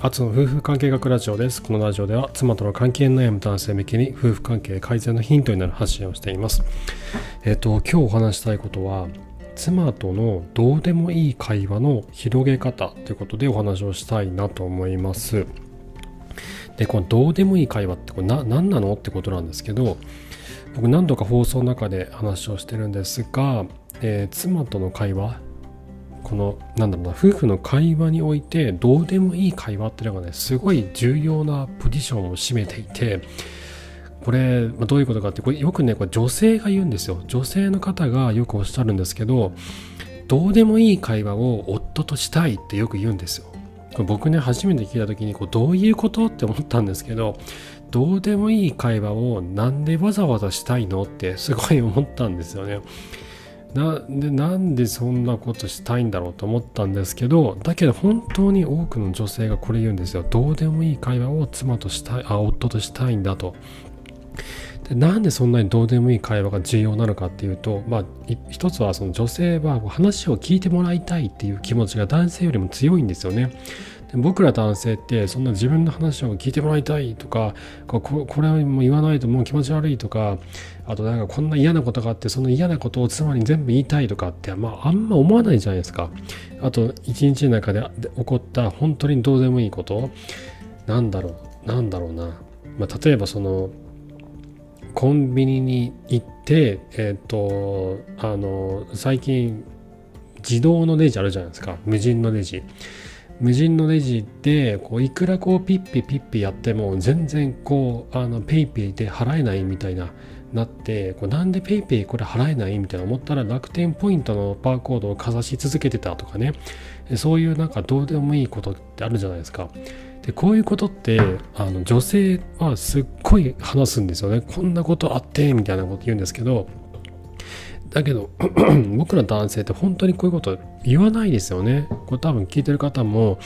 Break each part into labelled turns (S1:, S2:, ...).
S1: アツの夫婦関係学ラジオです。このラジオでは妻との関係悩む男性向けに夫婦関係改善のヒントになる発信をしています。えっ、と、今日お話したいことは、妻とのどうでもいい会話の広げ方ということでお話をしたいなと思います。で、このどうでもいい会話ってこれな何なのってことなんですけど、僕何度か放送の中で話をしてるんですが、えー、妻との会話このなんだろうな夫婦の会話においてどうでもいい会話っていうのがねすごい重要なポジションを占めていてこれ、まあ、どういうことかってこれよくねこれ女性が言うんですよ女性の方がよくおっしゃるんですけどどうでもいい会話を夫としたいってよく言うんですよ僕ね初めて聞いた時にこうどういうことって思ったんですけどどうでもいい会話をなんでわざわざしたいのってすごい思ったんですよね。なでなんでそんなことしたいんだろうと思ったんですけどだけど本当に多くの女性がこれ言うんですよ。どうでもいい会話を妻としたいあ夫としたいんだと。でなんでそんなにどうでもいい会話が重要なのかっていうとまあ一つはその女性は話を聞いてもらいたいっていう気持ちが男性よりも強いんですよね。で僕ら男性ってそんな自分の話を聞いてもらいたいとかここれも言わないともう気持ち悪いとかあとなんかこんな嫌なことがあってその嫌なことを妻に全部言いたいとかって、まあ、あんま思わないじゃないですか。あと一日の中で起こった本当にどうでもいいことなんだろうなんだろうな、まあ、例えばそのコンビニに行ってえっ、ー、とあの最近自動のレジあるじゃないですか。無人のレジ。無人のレジでこういくらこうピッピピッピやっても全然こうあのペイペイで払えないみたいななってこれなんで PayPay これ払えないみたいな思ったら楽天ポイントのバーコードをかざし続けてたとかねそういうなんかどうでもいいことってあるじゃないですか。でこういうことってあの女性はすっごい話すんですよね。こんなことあってみたいなこと言うんですけどだけど 僕ら男性って本当にこういうこと言わないですよね。これ多分聞いてる方も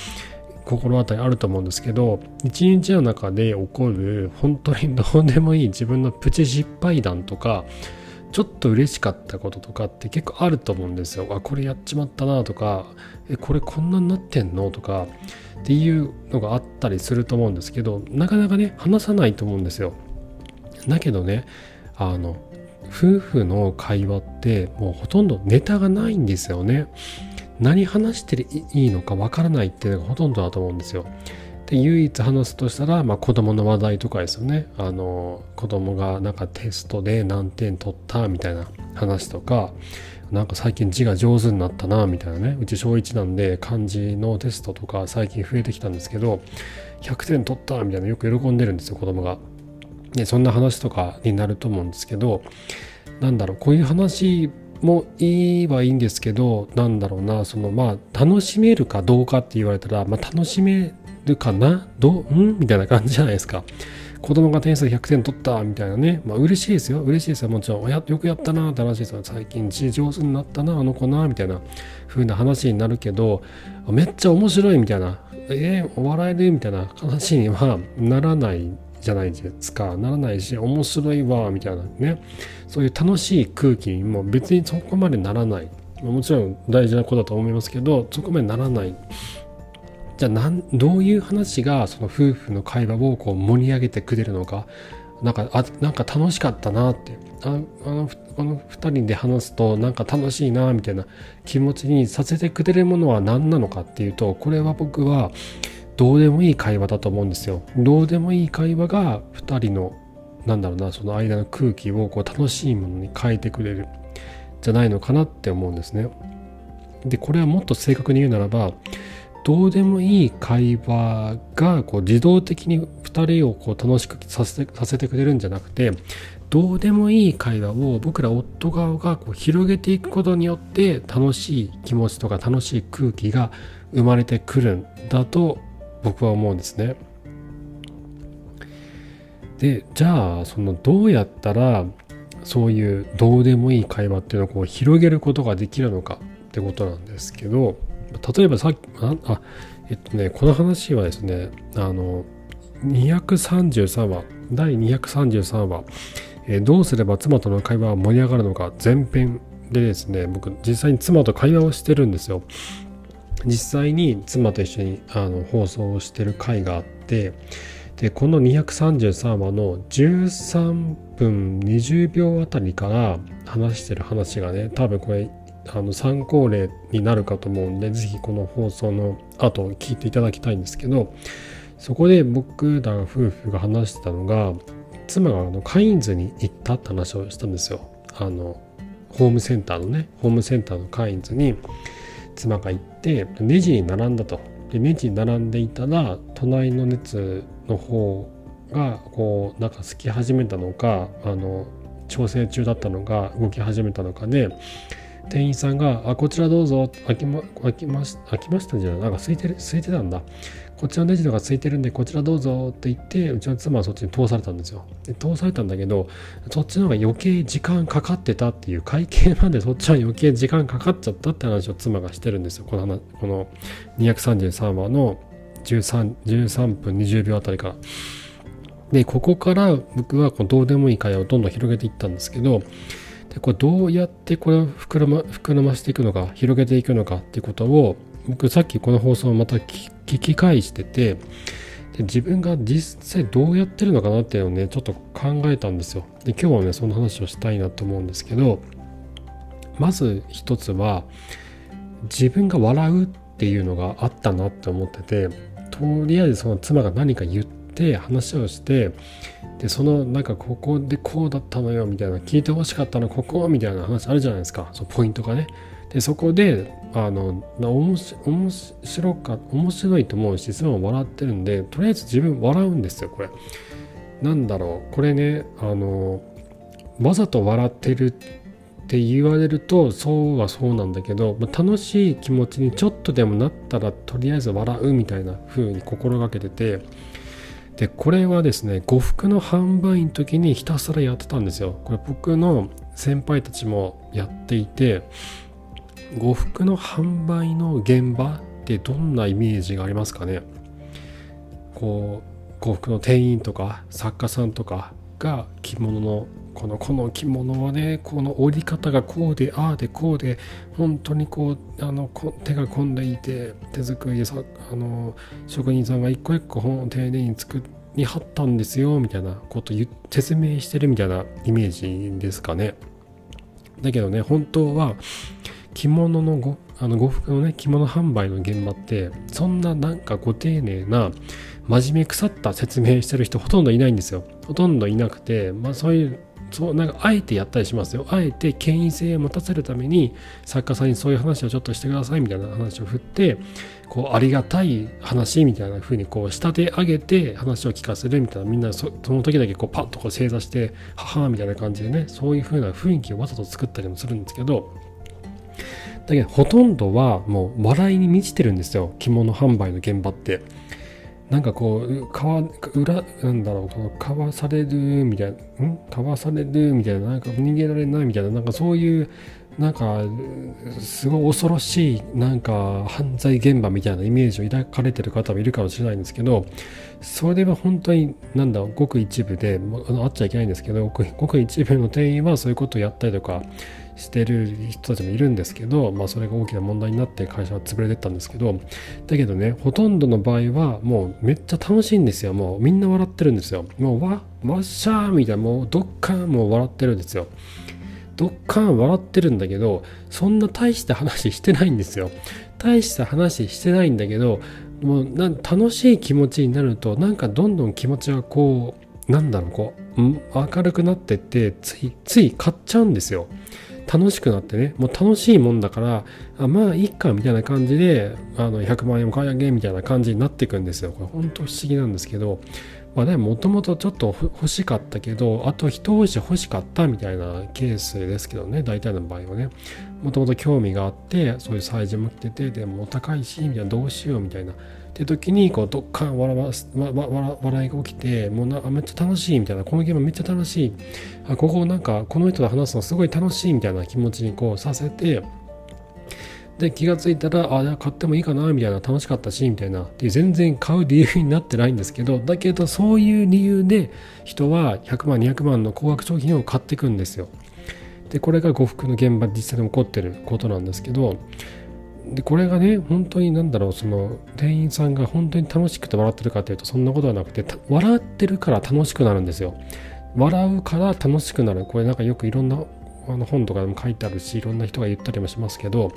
S1: 心当たりあると思うんですけど一日の中で起こる本当に どうでもいい自分のプチ失敗談とかちょっと嬉しかったこととかって結構あると思うんですよ。あこれやっちまったなとかえこれこんなになってんのとかっていうのがあったりすると思うんですけどなかなかね話さないと思うんですよ。だけどねあの夫婦の会話ってもうほとんどネタがないんですよね。何話していいのかわからないっていうのがほとんどだと思うんですよ。で唯一話すとしたら、まあ、子供の話題とかですよね。あの子供がなんかテストで何点取ったみたいな話とかなんか最近字が上手になったなみたいなねうち小1なんで漢字のテストとか最近増えてきたんですけど100点取ったみたいなよく喜んでるんですよ子供が。でそんな話とかになると思うんですけどなんだろうこういう話もいいはいいんですけどなんだろうなそのまあ楽しめるかどうかって言われたら、まあ、楽しめるかなどうん？みたいな感じじゃないですか。子供が点数100点取ったみたいなね、まあ嬉しいですよ、嬉しいですよ、もちろん、やよくやったなって話ですよ、最近字上手になったな、あの子な、みたいな風な話になるけど、めっちゃ面白いみたいな、えー、笑えるみたいな話にはならないじゃないですかならないし面白いわみたいなね。そういう楽しい空気にも別にそこまでならない。もちろん大事なことだと思いますけどそこまでならない。じゃあなんどういう話がその夫婦の会話をこう盛り上げてくれるのか。なんかあなんか楽しかったなって。ああのこの2人で話すとなんか楽しいなみたいな気持ちにさせてくれるものは何なのかっていうとこれは僕はどうでもいい会話だと思うんですよ。どうでもいい会話が2人のなんだろうなその間の空気をこう楽しいものに変えてくれるじゃないのかなって思うんですね。でこれはもっと正確に言うならばどうでもいい会話がこう自動的に2人をこう楽しくさせてさせてくれるんじゃなくてどうでもいい会話を僕ら夫側がこう広げていくことによって楽しい気持ちとか楽しい空気が生まれてくるんだと僕は思うんですね。でじゃあそのどうやったらそういうどうでもいい会話っていうのをこう広げることができるのかってことなんですけど例えばさっきああえっとねこの話はですねあの233話第233話、え、どうすれば妻との会話は盛り上がるのか前編でですね僕実際に妻と会話をしてるんですよ実際に妻と一緒にあの放送をしてる回があってでこの233話の13分20秒あたりから話してる話がね多分これあの参考例になるかと思うんで是非この放送の後聞いていただきたいんですけどそこで僕ら夫婦が話してたのが妻があのカインズに行ったって話をしたんですよ。あのホームセンターのねホームセンターのカインズに。妻が行ってネジに並んだと。でネジに並んでいたら隣の熱の方がこうなんかすき始めたのかあの調整中だったのか動き始めたのかで、店員さんが「あこちらどうぞ開きま開きまし開きましたんじゃないなんか空いてる空いてたんだこっちのネジとか空いてるんでこちらどうぞ」って言ってうちの妻はそっちに通されたんですよ。で通されたんだけどそっちの方が余計時間かかってたっていう会計までそっちは余計時間かかっちゃったって話を妻がしてるんですよ。このこの233話の 13, 13分20秒あたりから。でここから僕はこのどうでもいい会話をどんどん広げていったんですけどでこれどうやってこれを膨らま膨らましていくのか広げていくのかっていうことを僕さっきこの放送をまた聞き返しててで自分が実際どうやってるのかなっていうのをねちょっと考えたんですよ。で今日はねその話をしたいなと思うんですけどまず一つは自分が笑うっていうのがあったなって思っててとりあえずその妻が何か言って話をしてでそのなんかここでこうだったのよみたいな聞いてほしかったのここみたいな話あるじゃないですか。そのポイントがね。でそこであの面白か面白いと思うし妻も笑ってるんでとりあえず自分笑うんですよこれ。なんだろうこれねあのわざと笑ってるって言われるとそうはそうなんだけど、まあ、楽しい気持ちにちょっとでもなったらとりあえず笑うみたいな風に心がけててでこれはですね呉服の販売員の時にひたすらやってたんですよ。これ僕の先輩たちもやっていて呉服の販売の現場ってどんなイメージがありますかね？こう呉服の店員とか作家さんとかが着物のこのこの着物はねこの折り方がこうでああでこうで本当にこうあの手が込んでいて手作りでさあの職人さんが一個一個本を丁寧に作りはったんですよみたいなこと説明してるみたいなイメージですかね。だけどね本当は着物のごあの呉服のね着物販売の現場ってそんななんかご丁寧な真面目腐った説明してる人ほとんどいないんですよほとんどいなくてまあそういうそうなんかあえてやったりしますよあえて権威性を持たせるために作家さんにそういう話をちょっとしてくださいみたいな話を振ってこうありがたい話みたいな風にこう仕立て上げて話を聞かせるみたいなみんなその時だけこうパッとこう正座してははみたいな感じでねそういう風な雰囲気をわざと作ったりもするんですけどだけどほとんどはもう笑いに満ちてるんですよ着物販売の現場って。なんかこう、かわ、裏、なんだろう、こ、かわされるみたいな、ん？かわされるみたいな、なんか逃げられないみたいな、なんかそういう、なんか、すごい恐ろしい、なんか、犯罪現場みたいなイメージを抱かれてる方もいるかもしれないんですけど、それは本当に、なんだ、ごく一部で、あのあっちゃいけないんですけど、ごく一部の店員はそういうことをやったりとか、してる人たちもいるんですけど、まあ、それが大きな問題になって会社は潰れてったんですけどだけどねほとんどの場合はもうめっちゃ楽しいんですよ。もうみんな笑ってるんですよ。もうわわっしゃーみたいなもうどっかんもう笑ってるんですよ。どっかん笑ってるんだけどそんな大した話してないんですよ。大した話してないんだけどもうな楽しい気持ちになるとなんかどんどん気持ちがこうなんだろうこう明るくなってってついつい買っちゃうんですよ。楽しくなってねもう楽しいもんだからあまあいいかみたいな感じであの100万円も買い上げみたいな感じになっていくんですよ。これ本当不思議なんですけどまあでもともとちょっと欲しかったけどあと一押し欲しかったみたいなケースですけどね大体の場合はね。もともと興味があってそういう催事も来ててでも高いしみたいなどうしようみたいなって時にこうどっかん笑わ笑笑いが起きてもうなめっちゃ楽しいみたいなこのゲームめっちゃ楽しいあここなんかこの人と話すのすごい楽しいみたいな気持ちにこうさせてで気がついたらあ買ってもいいかなみたいな楽しかったしみたいな。って全然買う理由になってないんですけどだけどそういう理由で人は100万200万の高額商品を買っていくんですよ。でこれが呉服の現場で実際に起こってることなんですけどでこれがね本当になんだろうその店員さんが本当に楽しくて笑ってるかというとそんなことはなくて笑ってるから楽しくなるんですよ。笑うから楽しくなる。これなんかよくいろんなあの本とかでも書いてあるしいろんな人が言ったりもしますけど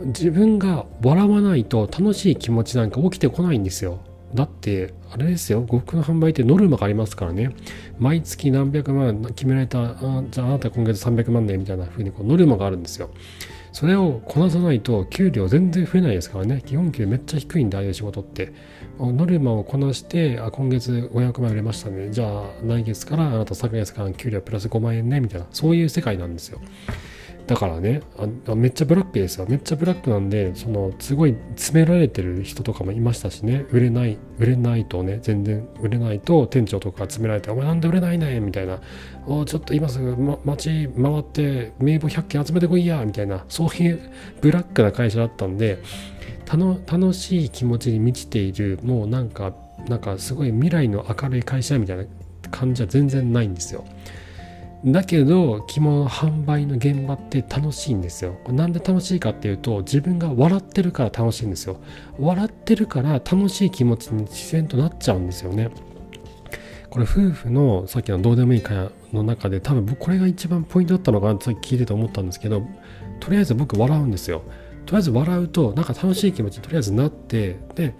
S1: 自分が笑わないと楽しい気持ちなんか起きてこないんですよ。だってあれですよ。呉服の販売ってノルマがありますからね。毎月何百万決められたあじゃああなた今月300万ねみたいな風にこうノルマがあるんですよ。それをこなさないと給料全然増えないですからね。基本給めっちゃ低いんでああいう仕事って。ノルマをこなしてあ今月500万売れましたね。じゃあ来月からあなた昨月から給料プラス5万円ねみたいな。そういう世界なんですよ。だからねあめっちゃブラックですよめっちゃブラックなんでそのすごい詰められてる人とかもいましたしね。売れない売れないとね全然売れないと店長とか詰められて「お前なんで売れないね」みたいな「おちょっと今すぐ、ま、街回って名簿100件集めてこいや」みたいな。そういうブラックな会社だったんで楽しい気持ちに満ちているもうなんかなんかすごい未来の明るい会社みたいな感じは全然ないんですよ。だけど着物販売の現場って楽しいんですよ。なんで楽しいかっていうと自分が笑ってるから楽しいんですよ。笑ってるから楽しい気持ちに自然となっちゃうんですよね。これ夫婦のさっきのどうでもいい会の中で多分これが一番ポイントだったのかなって聞いてて思ったんですけどとりあえず僕笑うんですよ。とりあえず笑うとなんか楽しい気持ちにとりあえずなってで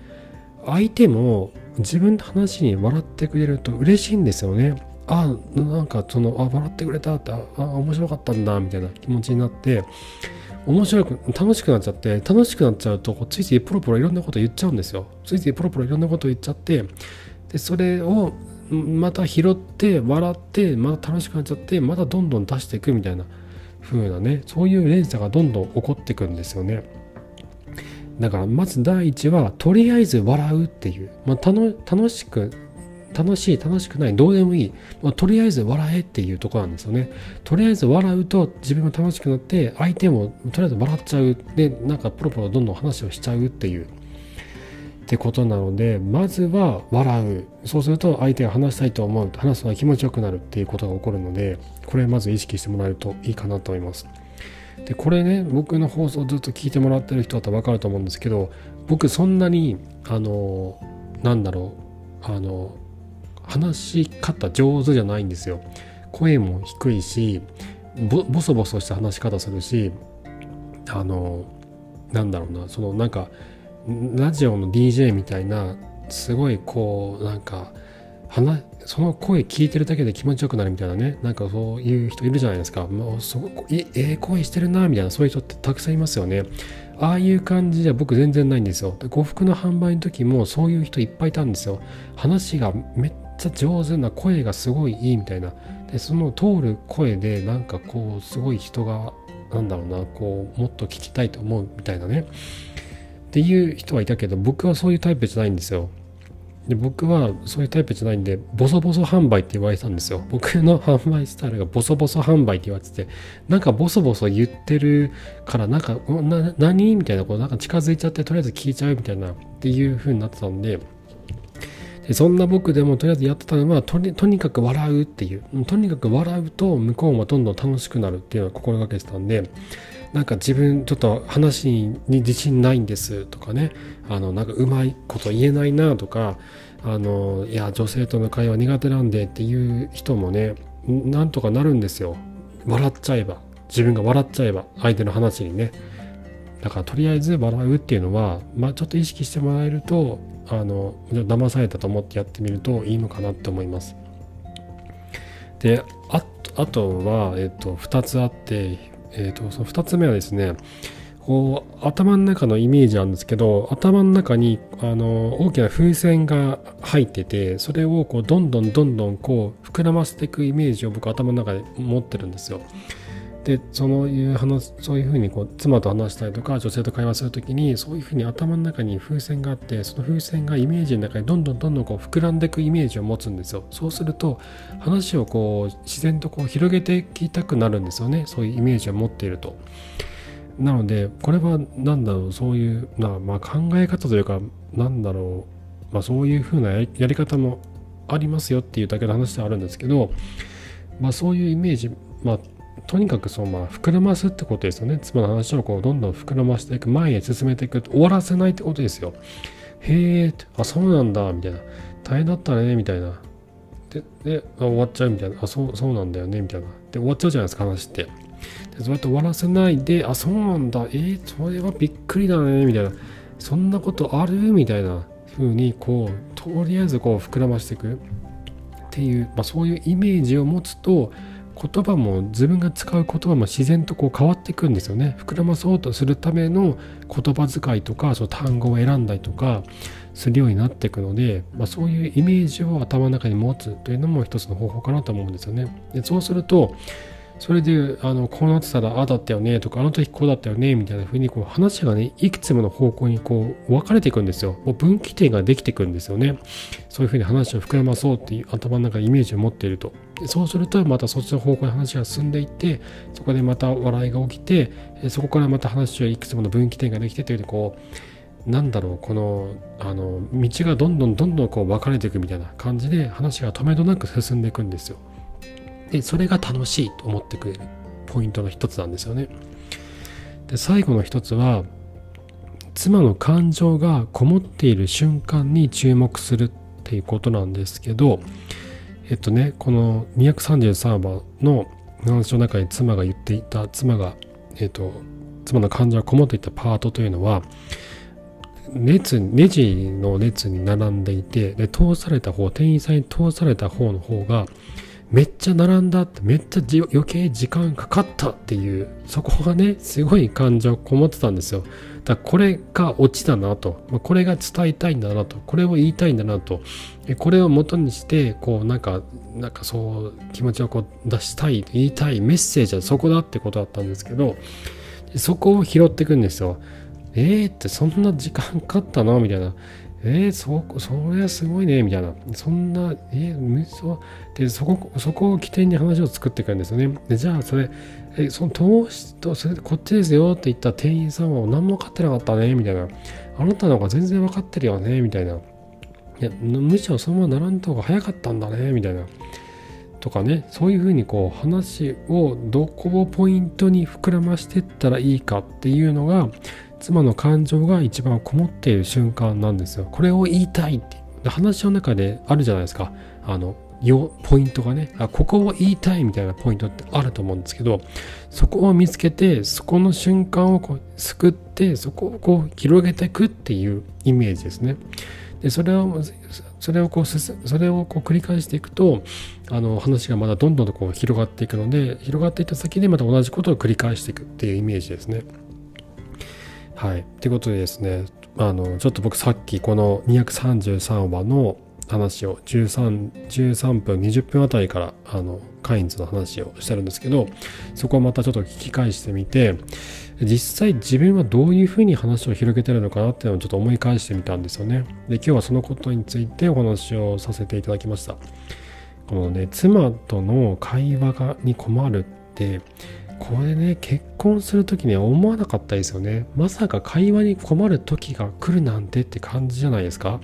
S1: 相手も自分の話に笑ってくれると嬉しいんですよね。あなんかそのあ笑ってくれたってあ面白かったんだみたいな気持ちになって面白く楽しくなっちゃって楽しくなっちゃうとこうついついポロポロいろんなこと言っちゃうんですよ。ついついポロポロいろんなこと言っちゃってでそれをまた拾って笑ってまた楽しくなっちゃってまたどんどん出していくみたいな風なねそういう連鎖がどんどん起こっていくんですよね。だからまず第一はとりあえず笑うっていう、まあ、楽しく楽しい楽しくないどうでもいい、ま、とりあえず笑えっていうとこなんですよね。とりあえず笑うと自分も楽しくなって相手もとりあえず笑っちゃう。でなんかポロポロどんどん話をしちゃうっていう。ってことなのでまずは笑う。そうすると相手が話したいと思う。話すのが気持ちよくなるっていうことが起こるのでこれまず意識してもらえるといいかなと思います。でこれね僕の放送ずっと聞いてもらってる人だったら分かると思うんですけど僕そんなにあのなんだろうあの話し方上手じゃないんですよ。声も低いしボソボソした話し方するしあのなんだろうなそのなんかラジオの DJ みたいなすごいこうなんか話その声聞いてるだけで気持ちよくなるみたいなね。なんかそういう人いるじゃないですか。もうすごくええ声してるなみたいなそういう人ってたくさんいますよね。ああいう感じじゃ僕全然ないんですよ。呉服の販売の時もそういう人いっぱいいたんですよ。話がめちゃ上手な声がすごいいいみたいな。でその通る声でなんかこうすごい人がなんだろうなこうもっと聞きたいと思うみたいなね。っていう人はいたけど僕はそういうタイプじゃないんですよ。で僕はそういうタイプじゃないんでボソボソ販売って言われてたんですよ。僕の販売スタイルがボソボソ販売って言われててなんかボソボソ言ってるからなんか何？みたいなこうなんか近づいちゃってとりあえず聞いちゃうみたいなっていう風になってたんでそんな僕でもとりあえずやってたのはとにかく笑うっていう。とにかく笑うと向こうもどんどん楽しくなるっていうのを心がけてたんでなんか自分ちょっと話に自信ないんですとかね。あのなんかうまいこと言えないなとかあのいや女性との会話苦手なんでっていう人もねなんとかなるんですよ。笑っちゃえば。自分が笑っちゃえば相手の話にね。だからとりあえず笑うっていうのは、まあ、ちょっと意識してもらえるとあの騙されたと思ってやってみるといいのかなって思います。であとは、えっと、2つあって、えっと、その2つ目はですねこう頭の中のイメージなんですけど頭の中にあの大きな風船が入っててそれをこうどんどんどんどんこう膨らませていくイメージを僕頭の中で持ってるんですよ。でそういう話そういうふうにこう妻と話したりとか女性と会話する時にそういうふうに頭の中に風船があってその風船がイメージの中にどんどんどんどんこう膨らんでいくイメージを持つんですよ。そうすると話をこう自然とこう広げていきたくなるんですよね。そういうイメージを持っていると。なのでこれは何だろうそういうな、まあ、考え方というかなんだろう、まあ、そういうふうなやり方もありますよっていうだけの話ではあるんですけど、まあ、そういうイメージ、まあ、とにかくそう、まあ、膨らますってことですよね。妻の話をこうどんどん膨らましていく、前へ進めていく、終わらせないってことですよ。へえ、あ、そうなんだ、みたいな。大変だったね、みたいな。で、で終わっちゃうみたいな。あ、そう、そうなんだよね、みたいな。で、終わっちゃうじゃないですか、話って。でそうやって終わらせないで、あ、そうなんだ、えー、それはびっくりだね、みたいな。そんなことある？みたいな風に、こう、とりあえずこう膨らましていくっていう、まあ、そういうイメージを持つと、言葉も自分が使う言葉も自然とこう変わっていくんですよね。膨らまそうとするための言葉遣いとかその単語を選んだりとかするようになっていくので、まあ、そういうイメージを頭の中に持つというのも一つの方法かなと思うんですよね。でそうするとそれであのこうなってたらああだったよねとかあの時こうだったよねみたいな風にこう話がねいくつもの方向にこう分かれていくんですよもう分岐点ができていくんですよねそういう風に話を膨らまそうっていう頭の中でイメージを持っているとそうするとまたそっちの方向に話が進んでいってそこでまた笑いが起きてそこからまた話はいくつもの分岐点ができてというこうなんだろうこのあの道がどんどんどんどんこう分かれていくみたいな感じで話が止めどなく進んでいくんですよ。でそれが楽しいと思ってくれるポイントの一つなんですよね。で最後の一つは妻の感情がこもっている瞬間に注目するっていうことなんですけどえっとねこの233話の話の中に妻が言っていた妻がえっと妻の感情がこもっていたパートというのは列レジの列に並んでいてで通された方店員さんに通された方の方がめっちゃ並んだってめっちゃ余計時間かかったっていうそこがねすごい感情こもってたんですよ。だこれがオチだなと。まこれが伝えたいんだなと。これを言いたいんだなと。これを元にしてこうなんかなんかそう気持ちをこう出したい言いたいメッセージはそこだってことだったんですけどそこを拾っていくんですよ。えーってそんな時間かかったの？みたいな。えー、そ、それはすごいね、みたいな。そんな、えー、そで、そこ、そこを起点に話を作っていくんですよね。で、じゃあ、それ、えその投資と、それこっちですよって言った店員さんは何も分かってなかったね、みたいな。あなたの方が全然分かってるよね、みたいな。いや、むしろそのまま並んだ方が早かったんだね、みたいな。とかね、そういうふうにこう話をどこをポイントに膨らましていったらいいかっていうのが、妻の感情が一番こもっている瞬間なんですよ。これを言いたいって話の中であるじゃないですか。あのよポイントがねあここを言いたいみたいなポイントってあると思うんですけどそこを見つけてそこの瞬間をこう救ってそこをこう広げていくっていうイメージですね。でそれをそれをこうそれをこう繰り返していくとあの話がまだどんどんとこう広がっていくので広がっていった先でまた同じことを繰り返していくっていうイメージですね。はい。ということでですね、あの、ちょっと僕さっきこの233話の話を13、13分、20分あたりから、あの、カインズの話をしてるんですけど、そこをまたちょっと聞き返してみて、実際自分はどういうふうに話を広げてるのかなっていうのをちょっと思い返してみたんですよね。で、今日はそのことについてお話をさせていただきました。このね、妻との会話がに困るって、これね結婚する時には思わなかったですよねまさか会話に困る時が来るなんてって感じじゃないですか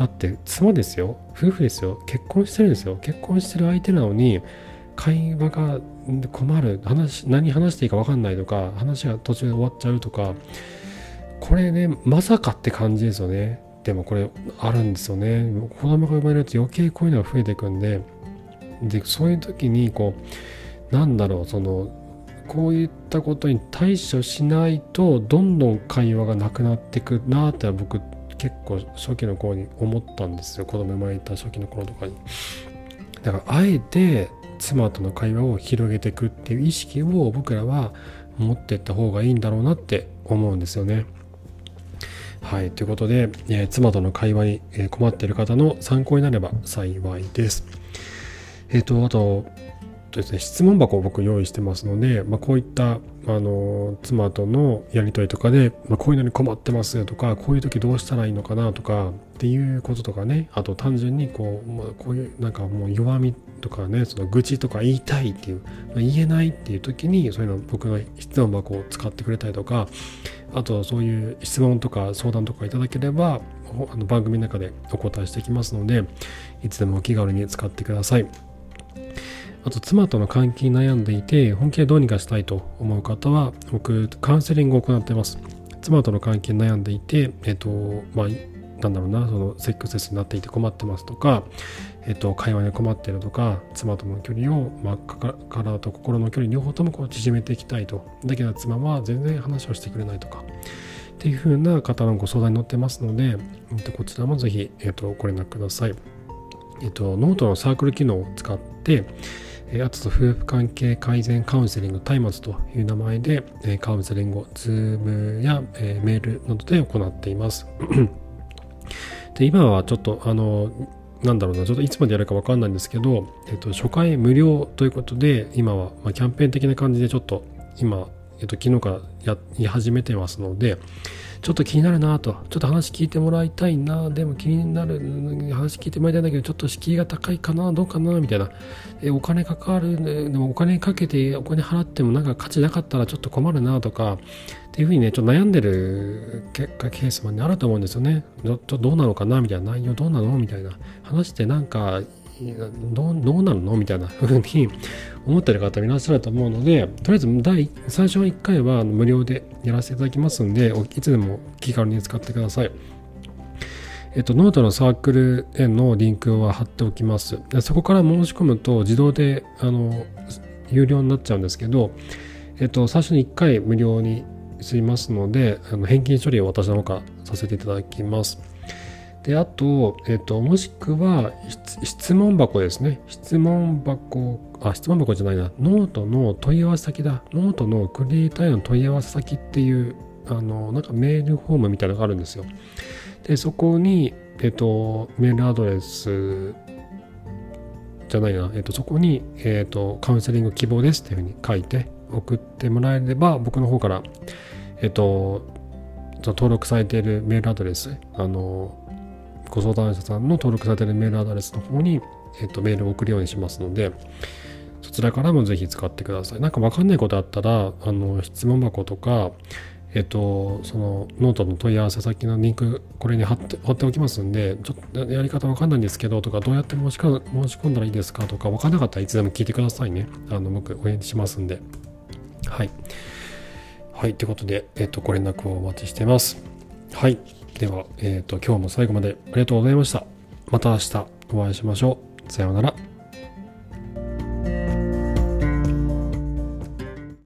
S1: だって妻ですよ。夫婦ですよ。結婚してるんですよ。結婚してる相手なのに会話が困る。話何話していいか分かんないとか話が途中で終わっちゃうとか。これねまさかって感じですよね。でもこれあるんですよね。子供が生まれると余計こういうのが増えていくんで。でそういう時にこうなんだろうそのこういったことに対処しないとどんどん会話がなくなっていくなって僕結構初期の頃に思ったんですよ。子供生まれた初期の頃とかに。だからあえて妻との会話を広げていくっていう意識を僕らは持ってった方がいいんだろうなって思うんですよね。はい。ということで、えー、妻との会話に困っている方の参考になれば幸いです。えっ、ー、とあとですね、質問箱を僕用意してますので、まあ、こういったあの妻とのやり取りとかで、まあ、こういうのに困ってますとかこういう時どうしたらいいのかなとかっていうこととかねあと単純にこう、まあ、こういうなんかもう弱みとかねその愚痴とか言いたいっていう、まあ、言えないっていう時にそういうの僕の質問箱を使ってくれたりとかあとそういう質問とか相談とかいただければあの番組の中でお答えしていきますのでいつでもお気軽に使ってください。あと妻との関係に悩んでいて本気でどうにかしたいと思う方は僕カウンセリングを行ってます。妻との関係に悩んでいてえっ、とまあなんだろうなそのセックスレスになっていて困ってますとか、えっと、会話に困ってるとか妻との距離を、まあ、体と心の距離両方ともこう縮めていきたいと。だけど妻は全然話をしてくれないとか。っていう風な方のご相談に乗ってますので、えっと、こちらもぜひ、えっと、ご連絡ください。えっと、ノートのサークル機能を使って、えあと夫婦関係改善カウンセリング松明という名前で、えカウンセリングを Zoom や、えメールなどで行っています。で今はちょっとあのなんだろうなちょっといつまでやるか分かんないんですけど、えっと、初回無料ということで今は、ま、キャンペーン的な感じでちょっと今、えっと、昨日からやり始めてますのでちょっと気になるなと。ちょっと話聞いてもらいたいな。でも気になる話聞いてもらいたいんだけどちょっと敷居が高いかなどうかなみたいな。えお金かかるでもお金かけてお金払ってもなんか価値なかったらちょっと困るなとかっていうふうにねちょっと悩んでる結果ケースも、ね、あると思うんですよね。ちょっとどうなのかなみたいな。内容どうなの？みたいな。話ってなんかどうどうなるの？みたいなふうに思ってる方もいらっしゃると思うのでとりあえず第最初の1回は無料でやらせていただきますんでいつでも気軽に使ってください。えっと、ノートのサークルへのリンクは貼っておきます。でそこから申し込むと自動であの有料になっちゃうんですけど、えっと、最初に1回無料にしますので、あの返金処理を私の方からさせていただきます。で、あと、えっ、と、もしくは、質問箱ですね。質問箱、あ、質問箱じゃないな。ノートの問い合わせ先だ。ノートのクリエイターへの問い合わせ先っていう、あの、なんかメールフォームみたいなのがあるんですよ。で、そこに、えっ、と、メールアドレスじゃないな、えっ、と、そこに、えっ、と、カウンセリング希望ですっていうふうに書いて送ってもらえれば、僕の方から、えっ、と、登録されているメールアドレス、あの、ご相談者さんの登録されているメールアドレスの方に、えっと、メールを送るようにしますので、そちらからもぜひ使ってください。なんかわかんないことあったら、あの、質問箱とか、えっと、そのノートの問い合わせ先のリンク、これに貼って貼っておきますんで、ちょっとやり方わかんないんですけど、とか、どうやって申しか申し込んだらいいですかとか、わかんなかったらいつでも聞いてくださいね。あの、僕、応援しますんで。はい。はい、ということで、えっと、ご連絡をお待ちしてます。はい。では、えっ、ー、と、今日も最後までありがとうございました。また明日お会いしましょう。さようなら。